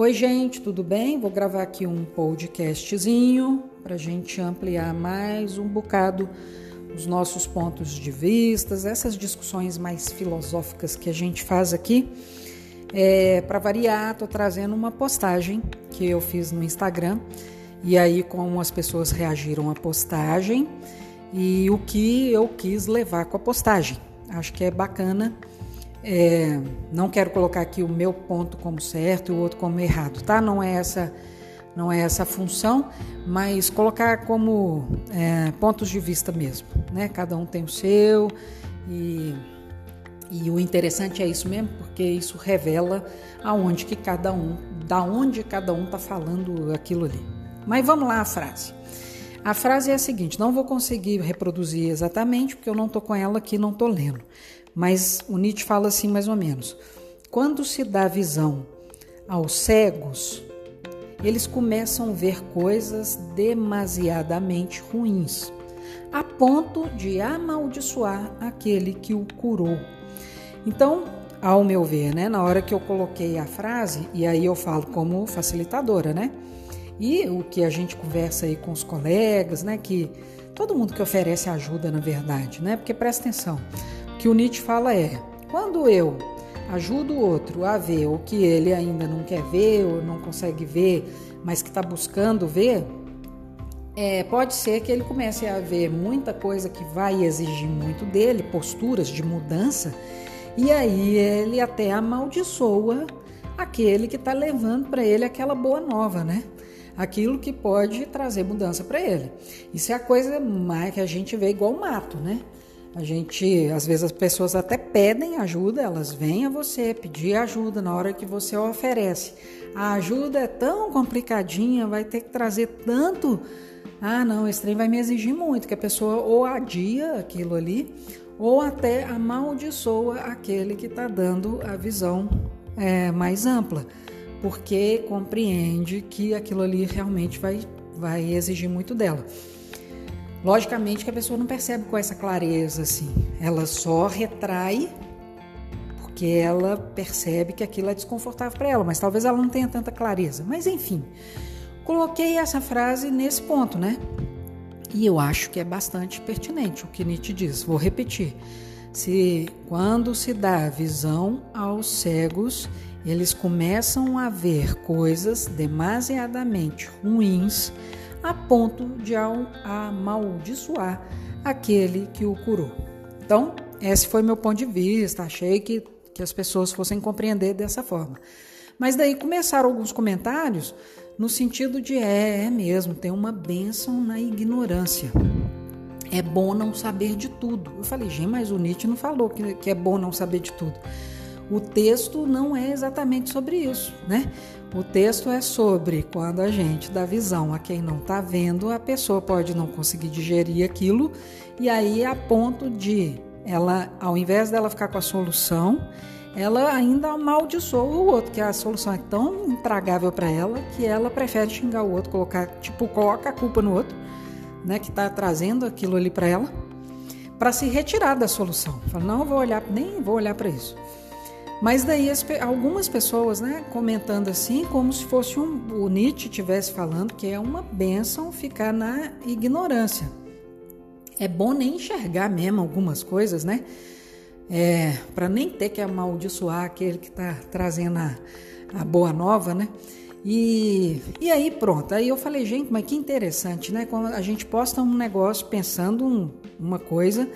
Oi, gente, tudo bem? Vou gravar aqui um podcastzinho para a gente ampliar mais um bocado os nossos pontos de vistas, essas discussões mais filosóficas que a gente faz aqui. É, para variar, estou trazendo uma postagem que eu fiz no Instagram e aí como as pessoas reagiram à postagem e o que eu quis levar com a postagem. Acho que é bacana é, não quero colocar aqui o meu ponto como certo e o outro como errado, tá? Não é essa, não é essa função, mas colocar como é, pontos de vista mesmo, né? Cada um tem o seu e, e o interessante é isso mesmo, porque isso revela aonde que cada um, da onde cada um está falando aquilo ali. Mas vamos lá a frase. A frase é a seguinte: não vou conseguir reproduzir exatamente porque eu não estou com ela aqui, não estou lendo. Mas o Nietzsche fala assim mais ou menos: quando se dá visão aos cegos, eles começam a ver coisas demasiadamente ruins, a ponto de amaldiçoar aquele que o curou. Então, ao meu ver, né, na hora que eu coloquei a frase, e aí eu falo como facilitadora, né? E o que a gente conversa aí com os colegas, né, que todo mundo que oferece ajuda, na verdade, né? Porque presta atenção que o Nietzsche fala é: quando eu ajudo o outro a ver o que ele ainda não quer ver ou não consegue ver, mas que está buscando ver, é, pode ser que ele comece a ver muita coisa que vai exigir muito dele, posturas de mudança, e aí ele até amaldiçoa aquele que está levando para ele aquela boa nova, né? Aquilo que pode trazer mudança para ele. Isso é a coisa mais que a gente vê igual mato, né? A gente, às vezes as pessoas até pedem ajuda, elas vêm a você pedir ajuda na hora que você oferece. A ajuda é tão complicadinha, vai ter que trazer tanto. Ah, não, esse trem vai me exigir muito, que a pessoa ou adia aquilo ali, ou até amaldiçoa aquele que está dando a visão é, mais ampla, porque compreende que aquilo ali realmente vai, vai exigir muito dela. Logicamente que a pessoa não percebe com essa clareza assim. Ela só retrai porque ela percebe que aquilo é desconfortável para ela, mas talvez ela não tenha tanta clareza. Mas enfim, coloquei essa frase nesse ponto, né? E eu acho que é bastante pertinente o que Nietzsche diz. Vou repetir. Se quando se dá visão aos cegos, eles começam a ver coisas demasiadamente ruins a ponto de amaldiçoar aquele que o curou. Então, esse foi meu ponto de vista, achei que, que as pessoas fossem compreender dessa forma. Mas daí começaram alguns comentários no sentido de é, é mesmo, tem uma bênção na ignorância. É bom não saber de tudo. Eu falei, gente, mas o Nietzsche não falou que, que é bom não saber de tudo. O texto não é exatamente sobre isso, né? O texto é sobre quando a gente dá visão a quem não está vendo, a pessoa pode não conseguir digerir aquilo e aí a ponto de ela, ao invés dela ficar com a solução, ela ainda amaldiçoa o outro, que a solução é tão intragável para ela que ela prefere xingar o outro, colocar, tipo, coloca a culpa no outro, né, que está trazendo aquilo ali para ela, para se retirar da solução. Fala, não vou olhar, nem vou olhar para isso. Mas daí as, algumas pessoas, né, comentando assim, como se fosse um, o Nietzsche estivesse falando que é uma benção ficar na ignorância. É bom nem enxergar mesmo algumas coisas, né? É, para nem ter que amaldiçoar aquele que está trazendo a, a boa nova, né? E, e aí pronto, aí eu falei, gente, mas que interessante, né? Quando a gente posta um negócio pensando um, uma coisa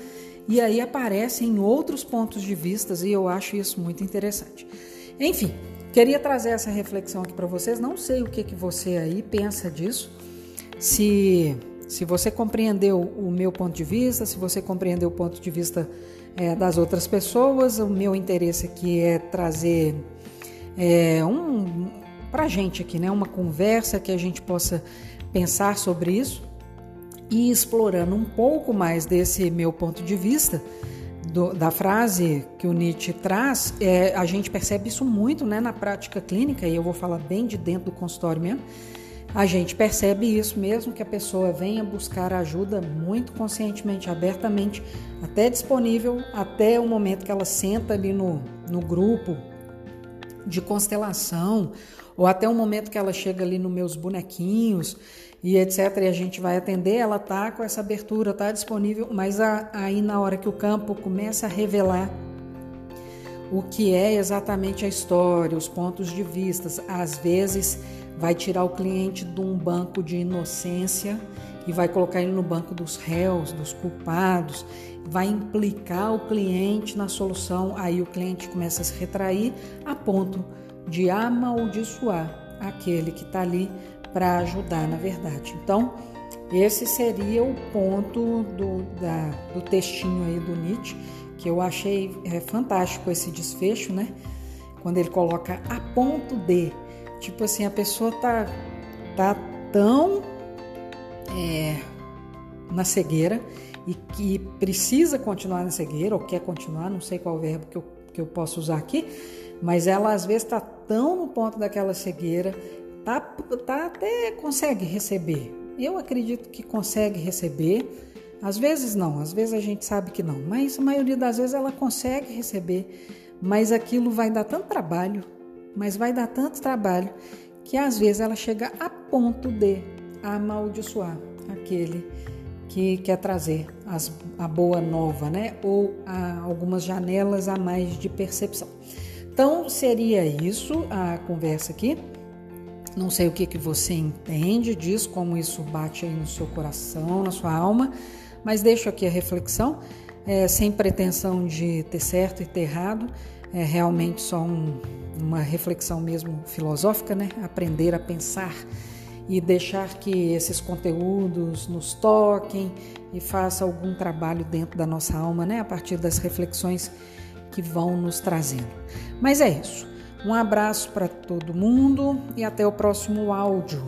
e aí aparecem outros pontos de vista e eu acho isso muito interessante. Enfim, queria trazer essa reflexão aqui para vocês. Não sei o que, que você aí pensa disso. Se, se você compreendeu o meu ponto de vista, se você compreendeu o ponto de vista é, das outras pessoas, o meu interesse aqui é trazer é, um para gente aqui, né, uma conversa que a gente possa pensar sobre isso e explorando um pouco mais desse meu ponto de vista, do, da frase que o Nietzsche traz, é, a gente percebe isso muito né, na prática clínica, e eu vou falar bem de dentro do consultório mesmo. A gente percebe isso mesmo que a pessoa venha buscar ajuda muito conscientemente, abertamente, até disponível, até o momento que ela senta ali no, no grupo de constelação, ou até o momento que ela chega ali nos meus bonequinhos e etc. E a gente vai atender, ela tá com essa abertura, tá disponível, mas a, aí na hora que o campo começa a revelar o que é exatamente a história, os pontos de vista, às vezes vai tirar o cliente de um banco de inocência e vai colocar ele no banco dos réus, dos culpados, vai implicar o cliente na solução, aí o cliente começa a se retrair a ponto de amaldiçoar aquele que está ali para ajudar, na verdade. Então, esse seria o ponto do, da, do textinho aí do Nietzsche, que eu achei é, fantástico esse desfecho, né? Quando ele coloca a ponto de, tipo assim, a pessoa tá, tá tão é, na cegueira e que precisa continuar na cegueira, ou quer continuar, não sei qual verbo que eu, que eu posso usar aqui, mas ela às vezes está tão no ponto daquela cegueira, tá, tá até consegue receber. Eu acredito que consegue receber. Às vezes não, às vezes a gente sabe que não, mas a maioria das vezes ela consegue receber, mas aquilo vai dar tanto trabalho, mas vai dar tanto trabalho que às vezes ela chega a ponto de amaldiçoar aquele que quer trazer as, a boa nova, né? Ou algumas janelas a mais de percepção. Então seria isso a conversa aqui. Não sei o que, que você entende disso, como isso bate aí no seu coração, na sua alma, mas deixo aqui a reflexão, é, sem pretensão de ter certo e ter errado, é realmente só um, uma reflexão mesmo filosófica, né? Aprender a pensar e deixar que esses conteúdos nos toquem e faça algum trabalho dentro da nossa alma, né? A partir das reflexões que vão nos trazendo. Mas é isso. Um abraço para todo mundo e até o próximo áudio.